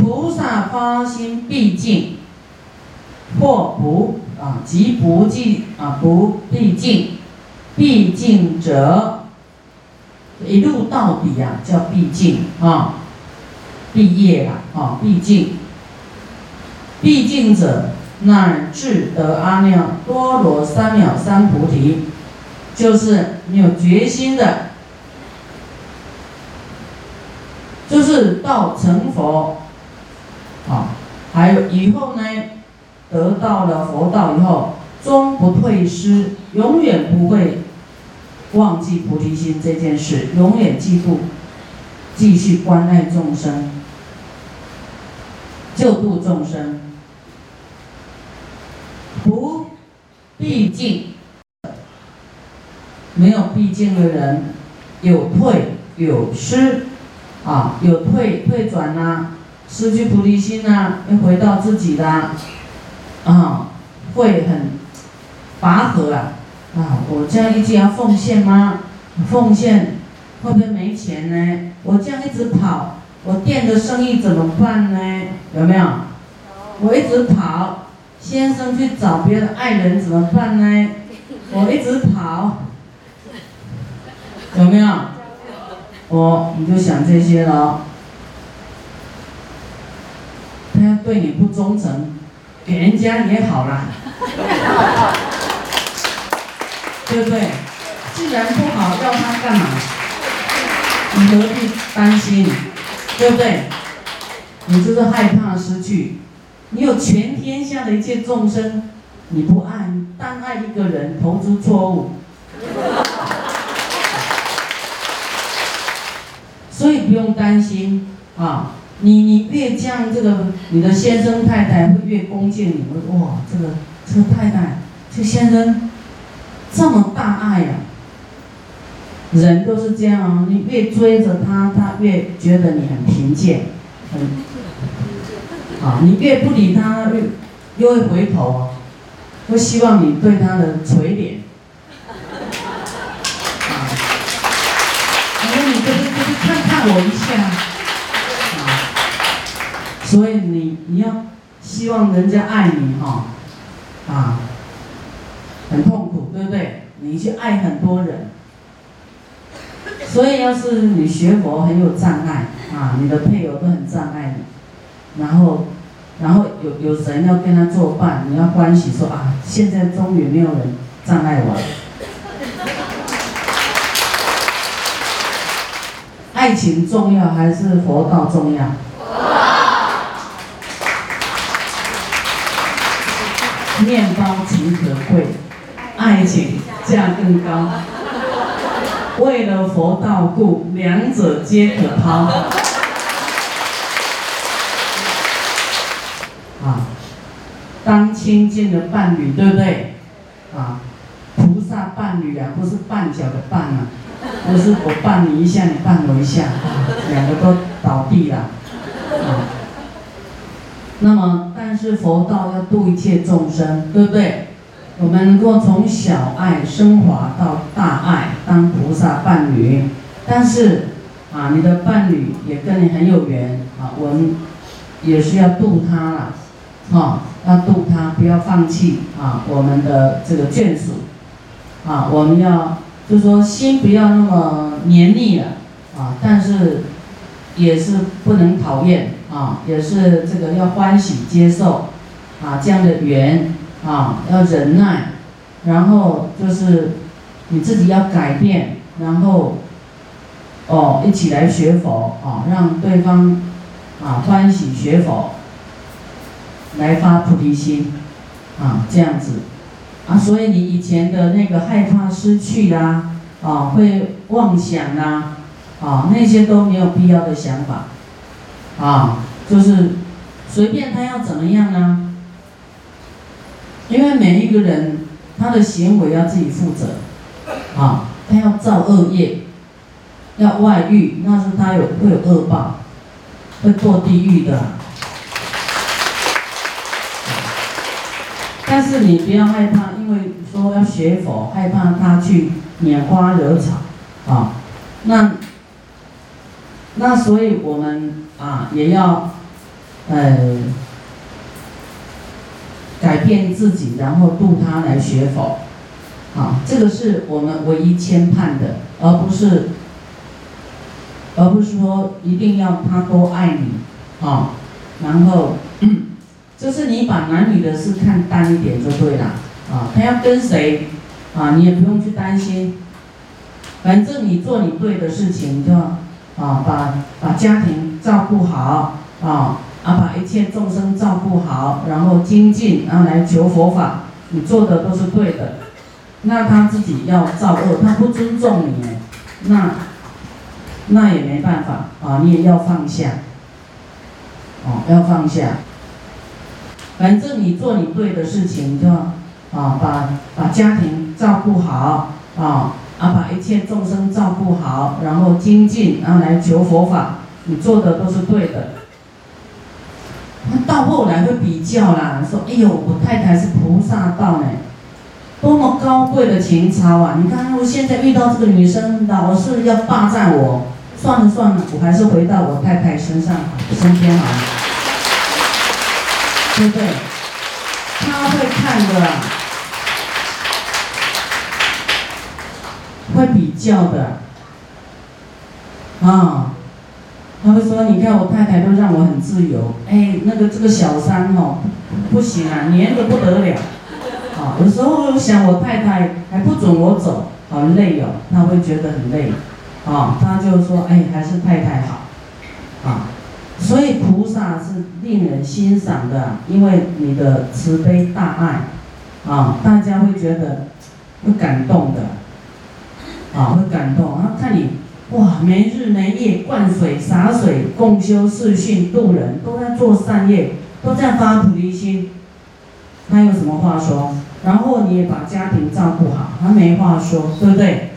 菩萨发心毕竟，或不啊，即不尽啊，不毕竟，毕竟者，一路到底呀，叫毕竟啊，毕业了啊，毕竟，毕竟者，乃至得阿耨多罗三藐三菩提，就是你有决心的。就是到成佛，啊，还有以后呢，得到了佛道以后，终不退失，永远不会忘记菩提心这件事，永远记住，继续关爱众生，救度众生，不毕竟，没有毕竟的人，有退有失。啊，有退退转呐，失去菩提心啊，又回到自己的，啊，会很拔河啊，啊，我这样一直要奉献吗？奉献会不会没钱呢？我这样一直跑，我店的生意怎么办呢？有没有？我一直跑，先生去找别的爱人怎么办呢？我一直跑，有没有？哦，你就想这些了。他要对你不忠诚，给人家也好啦，对不对？既然不好，要他干嘛？你何必担心？对不对？你就是害怕失去。你有全天下的一切众生，你不爱，单爱一个人，投资错误。所以不用担心啊，你你越这样，这个你的先生太太会越恭敬你。我哇，这个这个太太，这先生这么大爱呀！人都是这样啊，你越追着他，他越觉得你很贫贱，很啊，你越不理他，越又会回头，会希望你对他的垂怜。我一下，所以你你要希望人家爱你哈，啊，很痛苦，对不对？你去爱很多人，所以要是你学佛很有障碍啊，你的配偶都很障碍你，然后，然后有有人要跟他作伴，你要欢喜说啊，现在终于没有人障碍我。爱情重要还是佛道重要？面包情可贵，爱情价更高。为了佛道故，两者皆可抛。啊，当亲近的伴侣，对不对？啊，菩萨伴侣啊，不是绊脚的绊啊。不是我绊你一下，你绊我一下，两个都倒地了。啊，那么但是佛道要度一切众生，对不对？我们能够从小爱升华到大爱，当菩萨伴侣。但是啊，你的伴侣也跟你很有缘啊，我们也是要度他了，啊，要度他，不要放弃啊，我们的这个眷属，啊，我们要。就说心不要那么黏腻了啊，但是也是不能讨厌啊，也是这个要欢喜接受啊，这样的缘啊，要忍耐，然后就是你自己要改变，然后哦一起来学佛啊，让对方啊欢喜学佛，来发菩提心啊，这样子。啊，所以你以前的那个害怕失去啦，啊，会妄想啦，啊，那些都没有必要的想法，啊，就是随便他要怎么样呢？因为每一个人他的行为要自己负责，啊，他要造恶业，要外遇，那是他有会有恶报，会堕地狱的。但是你不要害怕，因为说要学佛，害怕他去拈花惹草，啊，那那所以我们啊也要呃，改变自己，然后度他来学佛，啊，这个是我们唯一牵盼的，而不是，而不是说一定要他多爱你，啊，然后，就是你把男女的事看淡一点就对了，啊，他要跟谁，啊，你也不用去担心，反正你做你对的事情，就，啊，把把家庭照顾好，啊。啊，把一切众生照顾好，然后精进，然后来求佛法，你做的都是对的。那他自己要造恶，他不尊重你，那那也没办法啊，你也要放下。哦，要放下。反正你做你对的事情，就啊，把把家庭照顾好，啊啊，把一切众生照顾好，然后精进，然后来求佛法，你做的都是对的。到后来会比较啦，说：“哎呦，我太太是菩萨道呢，多么高贵的情操啊！你看我现在遇到这个女生，老是要霸占我，算了算了，我还是回到我太太身上身边好了，对不对？他会看的，会比较的，啊。”他会说：“你看我太太都让我很自由，哎，那个这个小三哦，不行啊，黏得不得了。啊，有时候我想我太太还不准我走，好累哦，他会觉得很累。啊，他就说：哎，还是太太好。啊，所以菩萨是令人欣赏的，因为你的慈悲大爱，啊，大家会觉得会感动的，啊，会感动。然后看你。”哇，没日没夜灌水洒水共修四训度人，都在做善业，都在发菩提心。他有什么话说？然后你也把家庭照顾好，他没话说，对不对？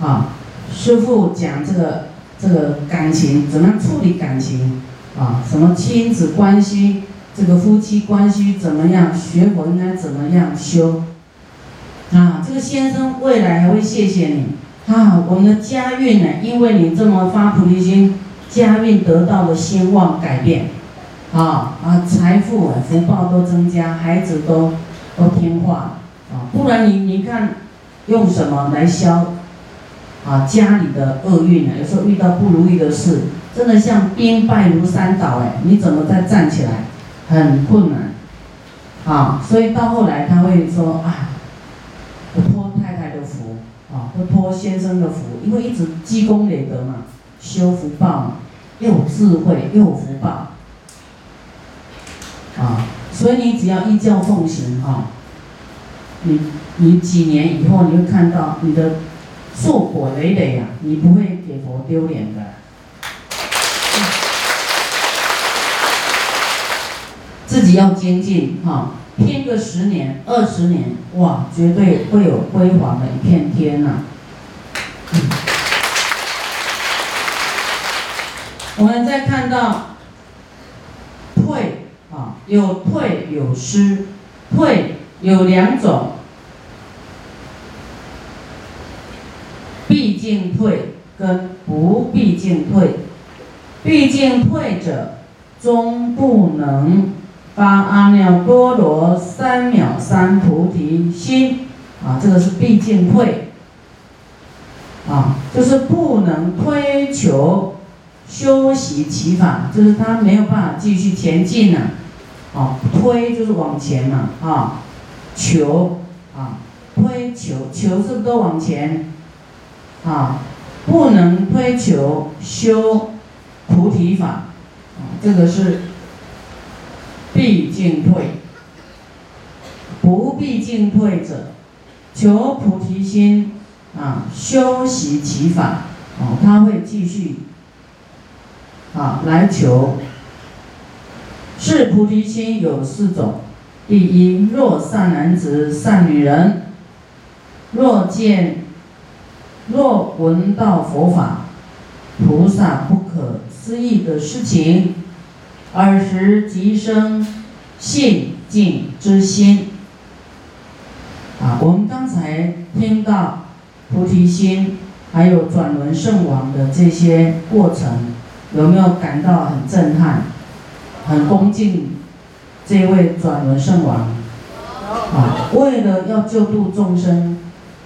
啊，师傅讲这个这个感情怎么样处理感情啊？什么亲子关系，这个夫妻关系怎么样？学佛应该怎么样修？啊，这个先生未来还会谢谢你啊！我们的家运呢，因为你这么发菩提心，家运得到了兴旺改变，啊啊，财富啊福报都增加，孩子都都听话啊！不然你你看用什么来消啊家里的厄运呢？有时候遇到不如意的事，真的像兵败如山倒哎，你怎么再站起来？很困难啊！所以到后来他会说啊。托太太的福啊，或托先生的福，因为一直积功累德嘛，修福报嘛，又有智慧，又有福报，啊，所以你只要依教奉行啊，你你几年以后你会看到你的硕果累累呀，你不会给佛丢脸的，自己要精进哈。拼个十年、二十年，哇，绝对会有辉煌的一片天呐们再看到退啊，有退有失，退有两种，毕竟退跟不毕竟退，毕竟退者终不能。发阿耨多罗三藐三菩提心，啊，这个是毕竟退，啊，就是不能推求修习其法，就是他没有办法继续前进了，啊，推就是往前嘛，啊，求，啊，推求，求是不是都往前？啊，不能推求修菩提法，啊，这个是。必进退，不必进退者，求菩提心啊，修习其法哦，他会继续啊来求。是菩提心有四种：第一，若善男子、善女人，若见、若闻到佛法、菩萨不可思议的事情。尔时即生信敬之心。啊，我们刚才听到菩提心还有转轮圣王的这些过程，有没有感到很震撼、很恭敬这位转轮圣王？啊，为了要救度众生，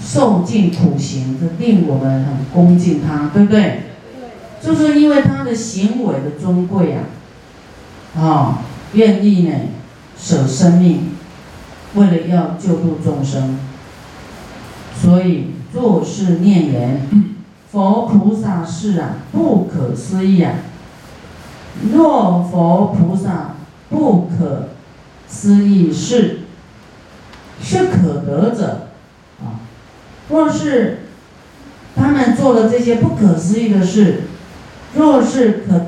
受尽苦行，这令我们很恭敬他，对不对？就是因为他的行为的尊贵啊，啊，愿意呢舍生命，为了要救度众生，所以做事念言，佛菩萨是啊，不可思议啊。若佛菩萨不可思议是。是可得者，啊，若是他们做了这些不可思议的事，若是可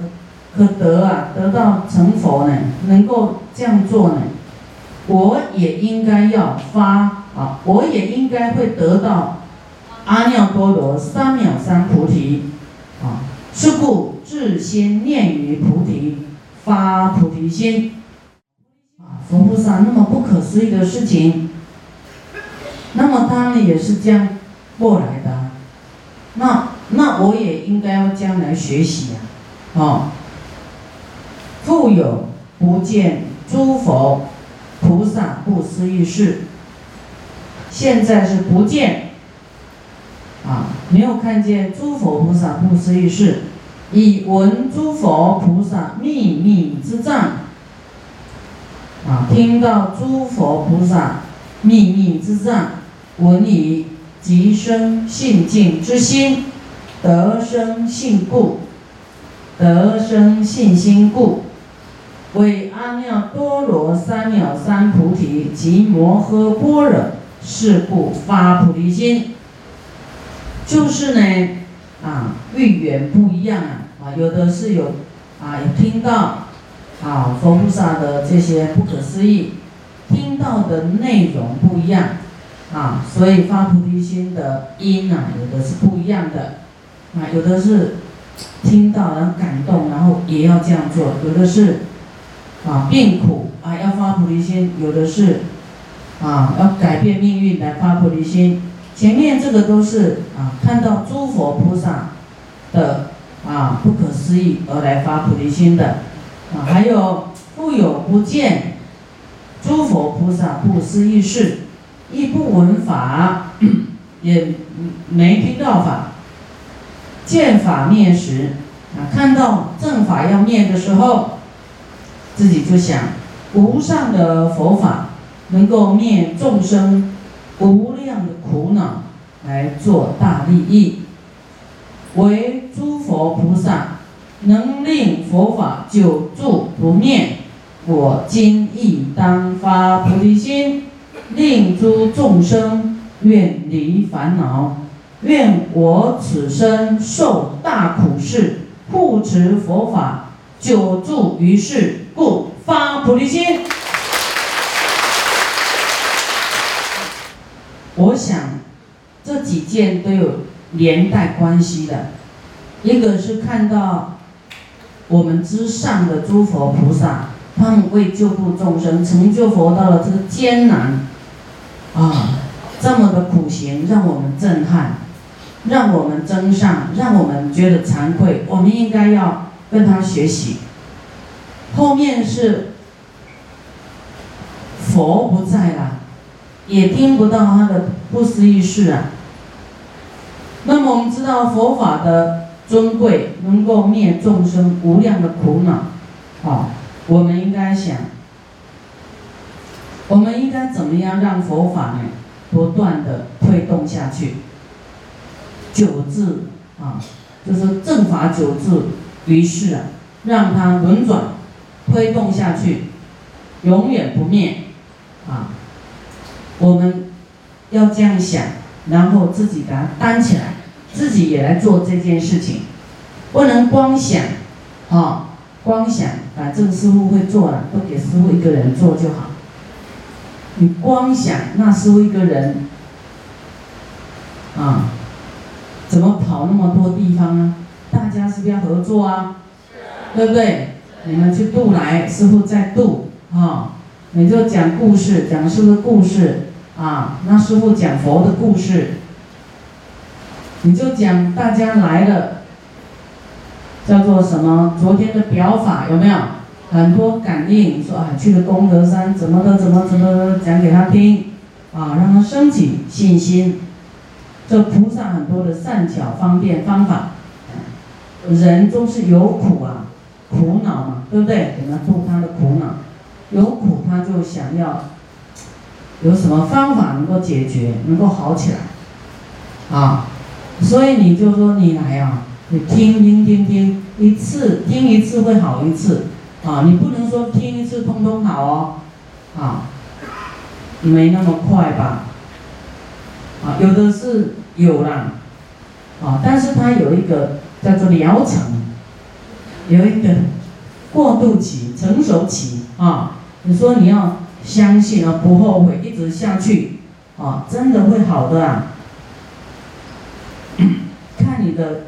可得啊，得到成佛呢，能够这样做呢，我也应该要发啊，我也应该会得到阿耨多罗三藐三菩提，啊，是故自心念于菩提，发菩提心，啊，佛菩萨那么不可思议的事情。那么他们也是这样过来的，那那我也应该要将来学习呀，哦。复有不见诸佛菩萨不思议事，现在是不见，啊，没有看见诸佛菩萨不思议事，以闻诸佛菩萨秘密之藏，啊，听到诸佛菩萨秘密之藏。闻以即生信敬之心，得生信故，得生信心故，为阿耨多罗三藐三菩提及摩诃般若，是故发菩提心。就是呢，啊，遇缘不一样啊，啊，有的是有，啊，有听到，啊，佛菩萨的这些不可思议，听到的内容不一样。啊，所以发菩提心的因啊，有的是不一样的，啊，有的是听到然后感动，然后也要这样做；有的是啊病苦啊要发菩提心；有的是啊要改变命运来发菩提心。前面这个都是啊看到诸佛菩萨的啊不可思议而来发菩提心的，啊还有复有不见诸佛菩萨不思议事。亦不闻法，也没听到法。见法灭时，啊，看到正法要灭的时候，自己就想，无上的佛法能够灭众生无量的苦恼，来做大利益。为诸佛菩萨能令佛法久住不灭，我今亦当发菩提心。令诸众生远离烦恼，愿我此生受大苦事，护持佛法，久住于世，故发菩提心。我想这几件都有连带关系的，一个是看到我们之上的诸佛菩萨，他们为救度众生，成就佛道的这个艰难。啊，这么的苦行让我们震撼，让我们增上，让我们觉得惭愧。我们应该要跟他学习。后面是佛不在了，也听不到他的不思议事啊。那么我们知道佛法的尊贵，能够灭众生无量的苦恼，啊，我们应该想。我们应该怎么样让佛法呢不断的推动下去？久治啊，就是正法久治于世啊，让它轮转推动下去，永远不灭啊！我们要这样想，然后自己把它担起来，自己也来做这件事情，不能光想啊，光想反正师傅会做了，都给师傅一个人做就好。你光想那师傅一个人，啊，怎么跑那么多地方啊？大家是不是要合作啊？对不对？你们去渡来，师傅在渡，啊，你就讲故事，讲师傅的故事，啊，那师傅讲佛的故事，你就讲大家来了，叫做什么？昨天的表法有没有？很多感应，说啊去了功德山，怎么的怎么怎么讲给他听，啊让他升起信心。这菩萨很多的善巧方便方法，人都是有苦啊，苦恼嘛，对不对？给他度他的苦恼，有苦他就想要有什么方法能够解决，能够好起来，啊，所以你就说你来啊，你听听听听一次，听一次会好一次。啊，你不能说听一次通通好哦，啊，没那么快吧？啊，有的是有啦，啊，但是它有一个叫做疗程，有一个过渡期、成熟期啊。你说你要相信啊，不后悔，一直下去啊，真的会好的啊。看你的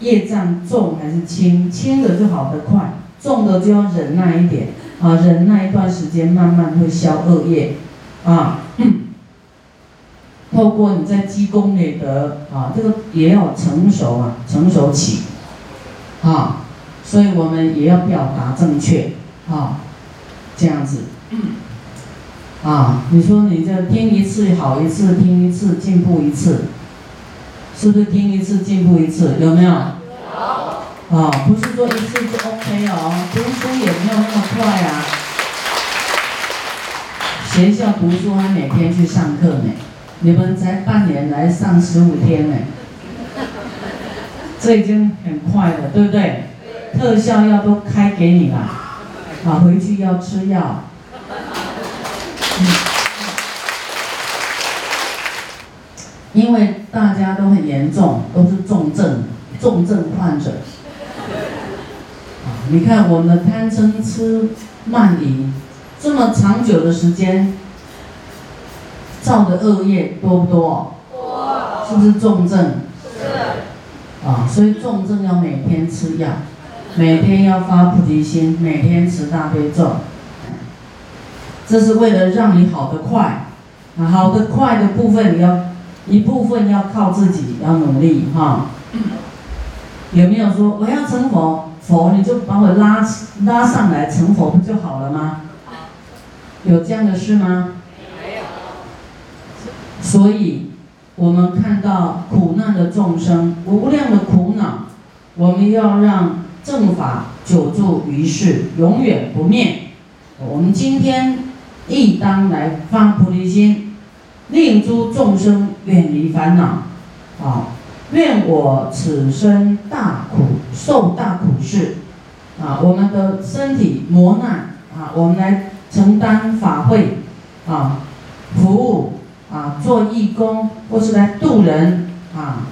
业障重还是轻，轻的就好得快。重的就要忍耐一点啊，忍耐一段时间，慢慢会消恶业啊。透过你在积功累德啊，这个也要成熟啊，成熟起啊，所以我们也要表达正确啊，这样子啊。你说你这听一次好一次，听一次进步一次，是不是听一次进步一次？有没有？啊，不是说一次就 OK 哦，读书也没有那么快啊。学校读书还每天去上课呢，你们才半年来上十五天呢，这已经很快了，对不对？特效药都开给你了，啊，回去要吃药。因为大家都很严重，都是重症，重症患者。你看我们的贪嗔痴慢疑，这么长久的时间，造的恶业多不多？多。是不是重症？是。啊，所以重症要每天吃药，每天要发菩提心，每天持大悲咒。这是为了让你好得快，好得快的部分你要一部分要靠自己，要努力哈。有没有说我要成佛？佛你就把我拉拉上来成佛不就好了吗？有这样的事吗？没有。所以，我们看到苦难的众生无量的苦恼，我们要让正法久住于世，永远不灭。我们今天亦当来发菩提心，令诸众生远离烦恼，啊。愿我此生大苦受大苦事，啊，我们的身体磨难。啊，我们来承担法会，啊，服务。啊，做义工或是来渡人。啊，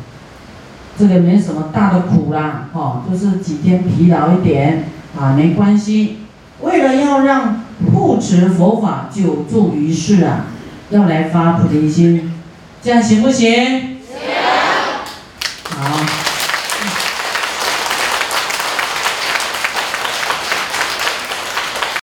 这个没什么大的苦啦，哦，就是几天疲劳一点啊，没关系。为了要让护持佛法久住于世啊，要来发菩提心，这样行不行？